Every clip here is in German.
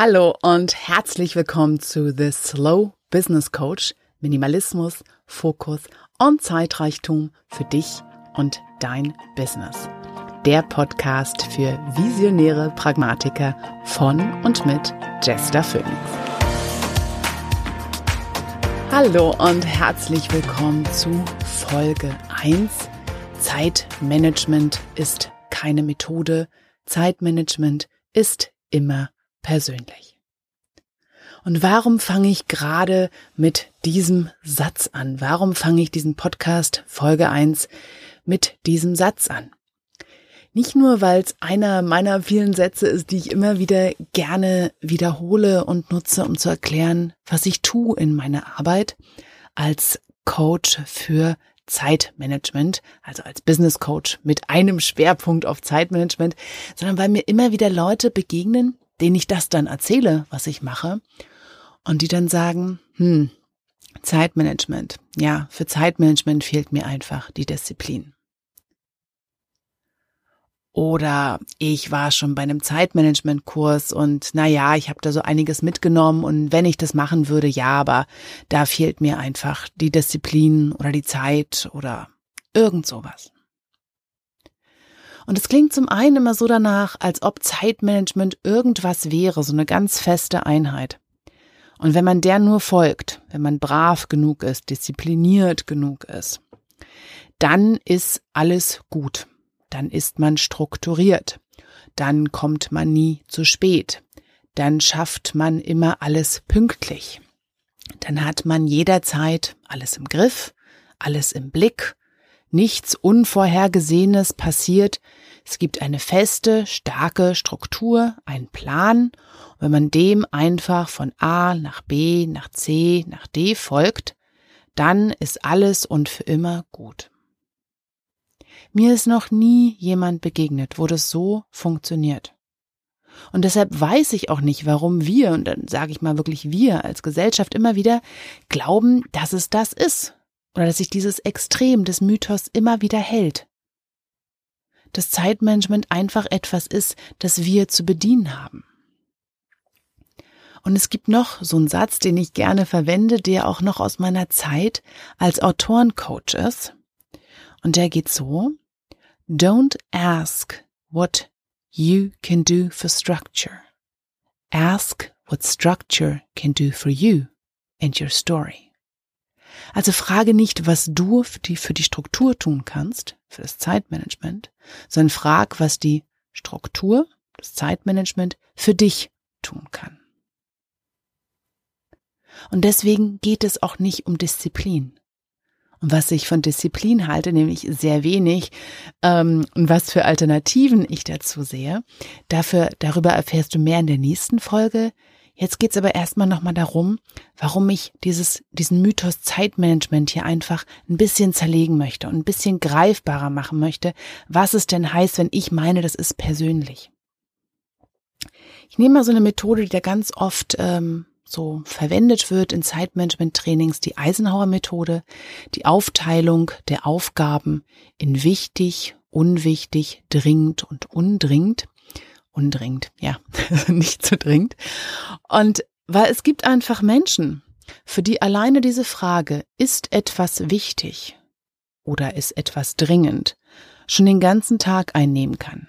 Hallo und herzlich willkommen zu The Slow Business Coach. Minimalismus, Fokus und Zeitreichtum für dich und dein Business. Der Podcast für visionäre Pragmatiker von und mit Jester Phoenix. Hallo und herzlich willkommen zu Folge 1. Zeitmanagement ist keine Methode. Zeitmanagement ist immer persönlich. Und warum fange ich gerade mit diesem Satz an? Warum fange ich diesen Podcast Folge 1 mit diesem Satz an? Nicht nur, weil es einer meiner vielen Sätze ist, die ich immer wieder gerne wiederhole und nutze, um zu erklären, was ich tue in meiner Arbeit als Coach für Zeitmanagement, also als Business Coach mit einem Schwerpunkt auf Zeitmanagement, sondern weil mir immer wieder Leute begegnen, denen ich das dann erzähle, was ich mache, und die dann sagen, hm, Zeitmanagement. Ja, für Zeitmanagement fehlt mir einfach die Disziplin. Oder ich war schon bei einem Zeitmanagement-Kurs und na ja, ich habe da so einiges mitgenommen und wenn ich das machen würde, ja, aber da fehlt mir einfach die Disziplin oder die Zeit oder irgend sowas. Und es klingt zum einen immer so danach, als ob Zeitmanagement irgendwas wäre, so eine ganz feste Einheit. Und wenn man der nur folgt, wenn man brav genug ist, diszipliniert genug ist, dann ist alles gut. Dann ist man strukturiert. Dann kommt man nie zu spät. Dann schafft man immer alles pünktlich. Dann hat man jederzeit alles im Griff, alles im Blick Nichts Unvorhergesehenes passiert. Es gibt eine feste, starke Struktur, einen Plan. Und wenn man dem einfach von A nach B, nach C, nach D folgt, dann ist alles und für immer gut. Mir ist noch nie jemand begegnet, wo das so funktioniert. Und deshalb weiß ich auch nicht, warum wir, und dann sage ich mal wirklich wir als Gesellschaft immer wieder, glauben, dass es das ist, oder dass sich dieses Extrem des Mythos immer wieder hält. Dass Zeitmanagement einfach etwas ist, das wir zu bedienen haben. Und es gibt noch so einen Satz, den ich gerne verwende, der auch noch aus meiner Zeit als Autorencoach ist. Und der geht so, Don't ask what you can do for structure. Ask what structure can do for you and your story. Also frage nicht, was du für die, für die Struktur tun kannst, für das Zeitmanagement, sondern frag, was die Struktur, das Zeitmanagement für dich tun kann. Und deswegen geht es auch nicht um Disziplin. Und was ich von Disziplin halte, nämlich sehr wenig, ähm, und was für Alternativen ich dazu sehe, dafür, darüber erfährst du mehr in der nächsten Folge. Jetzt geht's aber erstmal nochmal darum, warum ich dieses, diesen Mythos Zeitmanagement hier einfach ein bisschen zerlegen möchte und ein bisschen greifbarer machen möchte, was es denn heißt, wenn ich meine, das ist persönlich. Ich nehme mal so eine Methode, die da ganz oft ähm, so verwendet wird in Zeitmanagement-Trainings, die Eisenhower-Methode, die Aufteilung der Aufgaben in wichtig, unwichtig, dringend und undringend undringend, ja, nicht so dringend. Und weil es gibt einfach Menschen, für die alleine diese Frage, ist etwas wichtig oder ist etwas dringend, schon den ganzen Tag einnehmen kann.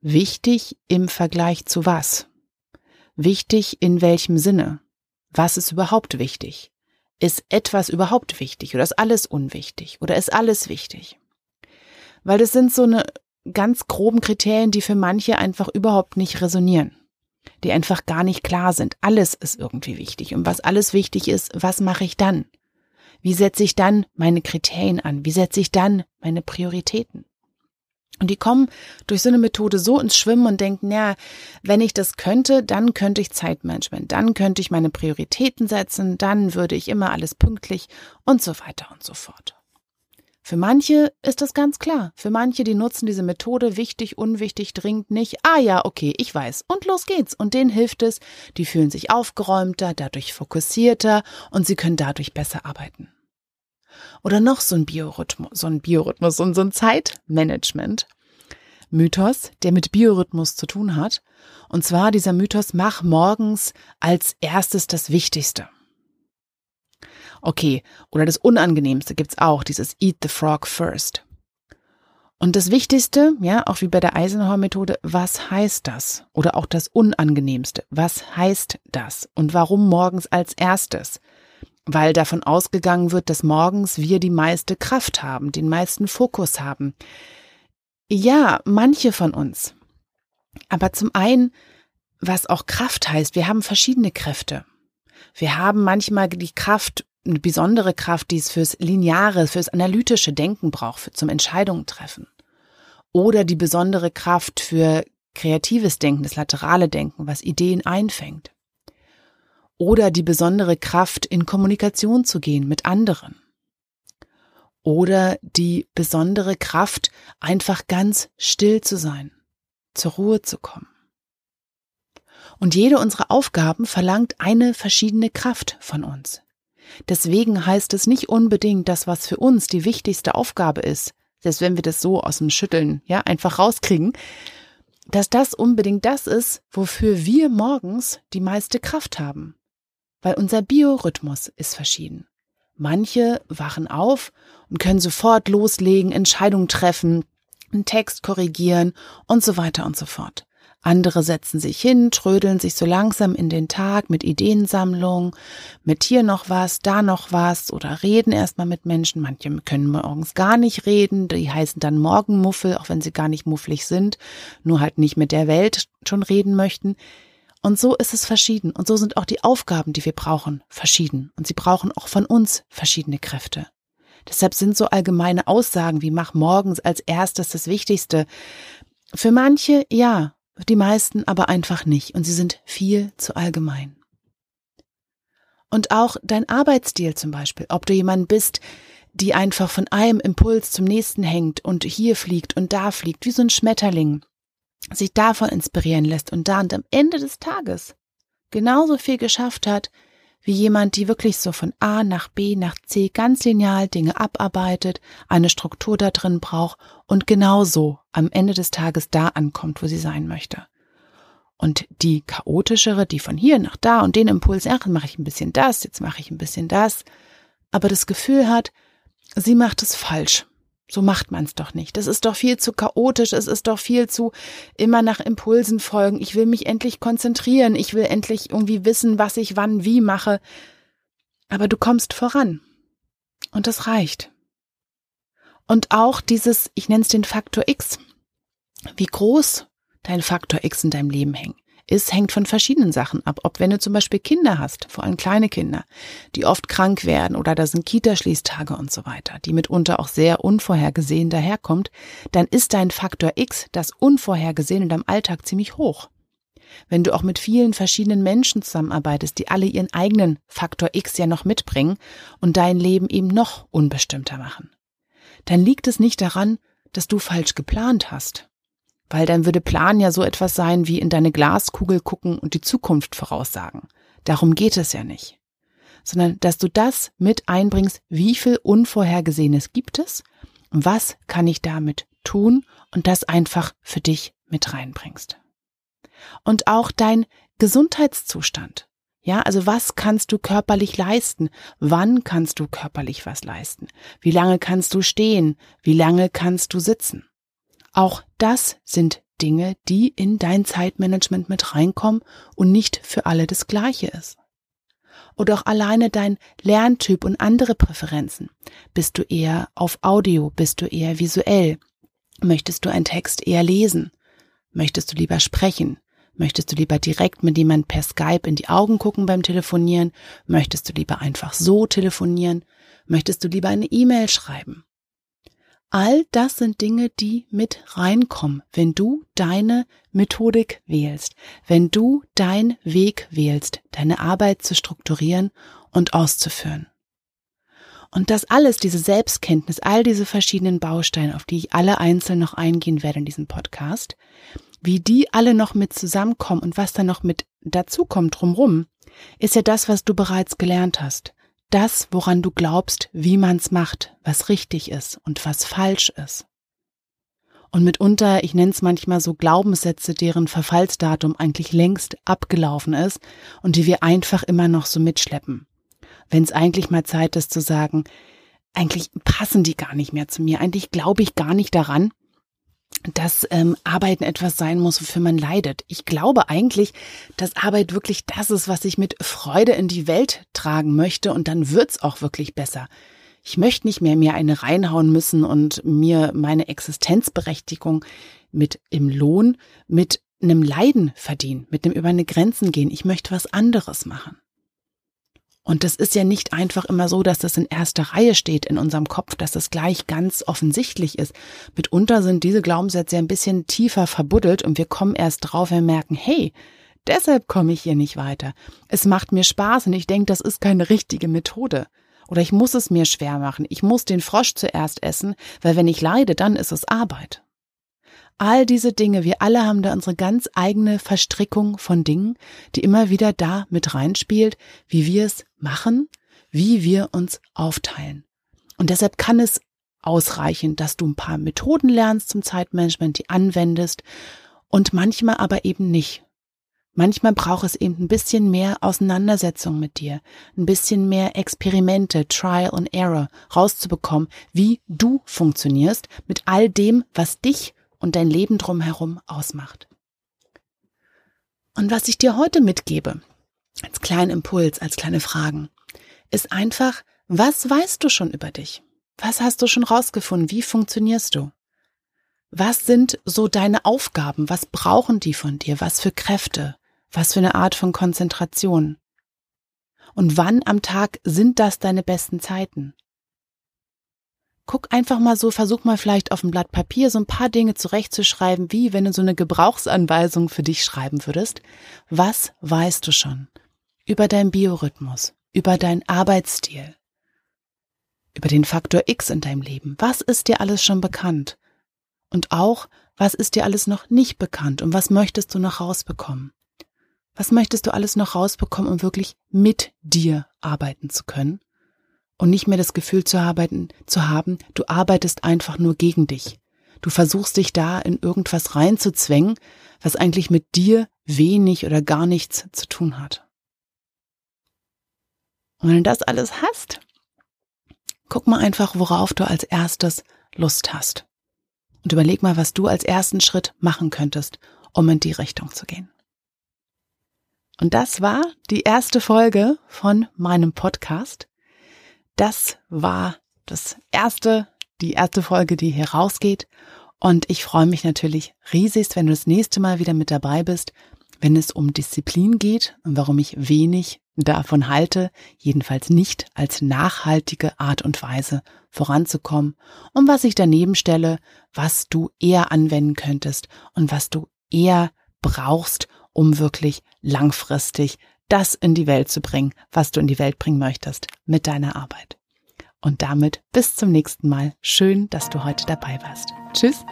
Wichtig im Vergleich zu was? Wichtig in welchem Sinne? Was ist überhaupt wichtig? Ist etwas überhaupt wichtig oder ist alles unwichtig oder ist alles wichtig? Weil das sind so eine ganz groben Kriterien, die für manche einfach überhaupt nicht resonieren, die einfach gar nicht klar sind. Alles ist irgendwie wichtig. Und was alles wichtig ist, was mache ich dann? Wie setze ich dann meine Kriterien an? Wie setze ich dann meine Prioritäten? Und die kommen durch so eine Methode so ins Schwimmen und denken, ja, wenn ich das könnte, dann könnte ich Zeitmanagement, dann könnte ich meine Prioritäten setzen, dann würde ich immer alles pünktlich und so weiter und so fort. Für manche ist das ganz klar. Für manche, die nutzen diese Methode wichtig, unwichtig, dringend nicht. Ah ja, okay, ich weiß. Und los geht's. Und denen hilft es. Die fühlen sich aufgeräumter, dadurch fokussierter und sie können dadurch besser arbeiten. Oder noch so ein Biorhythmus, so ein Biorhythmus und so ein Zeitmanagement, Mythos, der mit Biorhythmus zu tun hat. Und zwar dieser Mythos, mach morgens als erstes das Wichtigste. Okay, oder das Unangenehmste gibt's auch, dieses Eat the Frog first. Und das Wichtigste, ja, auch wie bei der Eisenhower-Methode, was heißt das? Oder auch das Unangenehmste, was heißt das? Und warum morgens als erstes? Weil davon ausgegangen wird, dass morgens wir die meiste Kraft haben, den meisten Fokus haben. Ja, manche von uns. Aber zum einen, was auch Kraft heißt, wir haben verschiedene Kräfte. Wir haben manchmal die Kraft, eine besondere Kraft, die es fürs lineare, fürs analytische Denken braucht, für, zum Entscheidungen treffen. Oder die besondere Kraft für kreatives Denken, das laterale Denken, was Ideen einfängt. Oder die besondere Kraft, in Kommunikation zu gehen mit anderen. Oder die besondere Kraft, einfach ganz still zu sein, zur Ruhe zu kommen. Und jede unserer Aufgaben verlangt eine verschiedene Kraft von uns. Deswegen heißt es nicht unbedingt, dass was für uns die wichtigste Aufgabe ist, selbst wenn wir das so aus dem Schütteln, ja, einfach rauskriegen, dass das unbedingt das ist, wofür wir morgens die meiste Kraft haben. Weil unser Biorhythmus ist verschieden. Manche wachen auf und können sofort loslegen, Entscheidungen treffen, einen Text korrigieren und so weiter und so fort. Andere setzen sich hin, trödeln sich so langsam in den Tag mit Ideensammlung, mit hier noch was, da noch was oder reden erstmal mit Menschen. Manche können morgens gar nicht reden, die heißen dann Morgenmuffel, auch wenn sie gar nicht mufflig sind, nur halt nicht mit der Welt schon reden möchten. Und so ist es verschieden. Und so sind auch die Aufgaben, die wir brauchen, verschieden. Und sie brauchen auch von uns verschiedene Kräfte. Deshalb sind so allgemeine Aussagen wie mach morgens als erstes das Wichtigste. Für manche ja, die meisten aber einfach nicht und sie sind viel zu allgemein. Und auch dein Arbeitsstil zum Beispiel, ob du jemand bist, die einfach von einem Impuls zum nächsten hängt und hier fliegt und da fliegt, wie so ein Schmetterling, sich davon inspirieren lässt und da und am Ende des Tages genauso viel geschafft hat, wie jemand, die wirklich so von A nach B nach C ganz lineal Dinge abarbeitet, eine Struktur da drin braucht und genauso am Ende des Tages da ankommt, wo sie sein möchte. Und die chaotischere, die von hier nach da und den Impuls, ach, mache ich ein bisschen das, jetzt mache ich ein bisschen das, aber das Gefühl hat, sie macht es falsch so macht man's doch nicht. Das ist doch viel zu chaotisch, es ist doch viel zu immer nach Impulsen folgen. Ich will mich endlich konzentrieren, ich will endlich irgendwie wissen, was ich wann wie mache. Aber du kommst voran. Und das reicht. Und auch dieses, ich nenne es den Faktor X, wie groß dein Faktor X in deinem Leben hängt ist, hängt von verschiedenen Sachen ab. Ob wenn du zum Beispiel Kinder hast, vor allem kleine Kinder, die oft krank werden oder da sind Kitaschließtage und so weiter, die mitunter auch sehr unvorhergesehen daherkommt, dann ist dein Faktor X, das Unvorhergesehen in deinem Alltag ziemlich hoch. Wenn du auch mit vielen verschiedenen Menschen zusammenarbeitest, die alle ihren eigenen Faktor X ja noch mitbringen und dein Leben eben noch unbestimmter machen, dann liegt es nicht daran, dass du falsch geplant hast, weil dann würde Plan ja so etwas sein wie in deine Glaskugel gucken und die Zukunft voraussagen. Darum geht es ja nicht. Sondern, dass du das mit einbringst, wie viel Unvorhergesehenes gibt es was kann ich damit tun und das einfach für dich mit reinbringst. Und auch dein Gesundheitszustand. Ja, also was kannst du körperlich leisten? Wann kannst du körperlich was leisten? Wie lange kannst du stehen? Wie lange kannst du sitzen? Auch das sind Dinge, die in dein Zeitmanagement mit reinkommen und nicht für alle das gleiche ist. Oder auch alleine dein Lerntyp und andere Präferenzen. Bist du eher auf Audio? Bist du eher visuell? Möchtest du einen Text eher lesen? Möchtest du lieber sprechen? Möchtest du lieber direkt mit jemand per Skype in die Augen gucken beim Telefonieren? Möchtest du lieber einfach so telefonieren? Möchtest du lieber eine E-Mail schreiben? All das sind Dinge, die mit reinkommen, wenn du deine Methodik wählst, wenn du deinen Weg wählst, deine Arbeit zu strukturieren und auszuführen. Und das alles, diese Selbstkenntnis, all diese verschiedenen Bausteine, auf die ich alle einzeln noch eingehen werde in diesem Podcast, wie die alle noch mit zusammenkommen und was da noch mit dazukommt drumrum, ist ja das, was du bereits gelernt hast das, woran du glaubst, wie man's macht, was richtig ist und was falsch ist. Und mitunter, ich nenne es manchmal so Glaubenssätze, deren Verfallsdatum eigentlich längst abgelaufen ist und die wir einfach immer noch so mitschleppen. Wenn es eigentlich mal Zeit ist zu sagen, eigentlich passen die gar nicht mehr zu mir, eigentlich glaube ich gar nicht daran, dass ähm, Arbeiten etwas sein muss, wofür man leidet. Ich glaube eigentlich, dass Arbeit wirklich das ist, was ich mit Freude in die Welt tragen möchte und dann wird's auch wirklich besser. Ich möchte nicht mehr mir eine reinhauen müssen und mir meine Existenzberechtigung mit im Lohn, mit einem Leiden verdienen, mit einem über eine Grenzen gehen. Ich möchte was anderes machen. Und das ist ja nicht einfach immer so, dass das in erster Reihe steht in unserem Kopf, dass das gleich ganz offensichtlich ist. Mitunter sind diese Glaubenssätze ein bisschen tiefer verbuddelt und wir kommen erst drauf, wir merken, hey, deshalb komme ich hier nicht weiter. Es macht mir Spaß und ich denke, das ist keine richtige Methode. Oder ich muss es mir schwer machen. Ich muss den Frosch zuerst essen, weil wenn ich leide, dann ist es Arbeit. All diese Dinge, wir alle haben da unsere ganz eigene Verstrickung von Dingen, die immer wieder da mit reinspielt, wie wir es machen, wie wir uns aufteilen. Und deshalb kann es ausreichen, dass du ein paar Methoden lernst zum Zeitmanagement, die anwendest und manchmal aber eben nicht. Manchmal braucht es eben ein bisschen mehr Auseinandersetzung mit dir, ein bisschen mehr Experimente, Trial and Error rauszubekommen, wie du funktionierst mit all dem, was dich und dein Leben drumherum ausmacht. Und was ich dir heute mitgebe, als kleinen Impuls, als kleine Fragen, ist einfach, was weißt du schon über dich? Was hast du schon rausgefunden? Wie funktionierst du? Was sind so deine Aufgaben? Was brauchen die von dir? Was für Kräfte? Was für eine Art von Konzentration? Und wann am Tag sind das deine besten Zeiten? Guck einfach mal so, versuch mal vielleicht auf dem Blatt Papier so ein paar Dinge zurechtzuschreiben, wie wenn du so eine Gebrauchsanweisung für dich schreiben würdest. Was weißt du schon über deinen Biorhythmus, über deinen Arbeitsstil, über den Faktor X in deinem Leben? Was ist dir alles schon bekannt? Und auch, was ist dir alles noch nicht bekannt und was möchtest du noch rausbekommen? Was möchtest du alles noch rausbekommen, um wirklich mit dir arbeiten zu können? Und nicht mehr das Gefühl zu arbeiten, zu haben, du arbeitest einfach nur gegen dich. Du versuchst dich da in irgendwas reinzuzwängen, was eigentlich mit dir wenig oder gar nichts zu tun hat. Und wenn du das alles hast, guck mal einfach, worauf du als erstes Lust hast. Und überleg mal, was du als ersten Schritt machen könntest, um in die Richtung zu gehen. Und das war die erste Folge von meinem Podcast. Das war das erste, die erste Folge, die hier rausgeht. Und ich freue mich natürlich riesigst, wenn du das nächste Mal wieder mit dabei bist, wenn es um Disziplin geht und warum ich wenig davon halte, jedenfalls nicht als nachhaltige Art und Weise voranzukommen und was ich daneben stelle, was du eher anwenden könntest und was du eher brauchst, um wirklich langfristig das in die Welt zu bringen, was du in die Welt bringen möchtest mit deiner Arbeit. Und damit bis zum nächsten Mal. Schön, dass du heute dabei warst. Tschüss.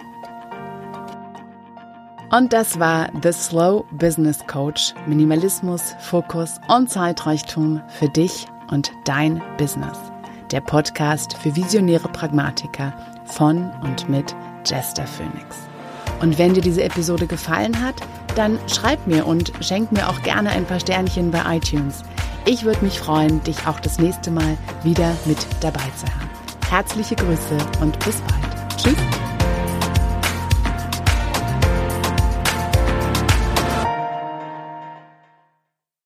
Und das war The Slow Business Coach. Minimalismus, Fokus und Zeitreichtum für dich und dein Business. Der Podcast für visionäre Pragmatiker von und mit Jester Phoenix. Und wenn dir diese Episode gefallen hat, dann schreib mir und schenk mir auch gerne ein paar Sternchen bei iTunes. Ich würde mich freuen, dich auch das nächste Mal wieder mit dabei zu haben. Herzliche Grüße und bis bald. Tschüss.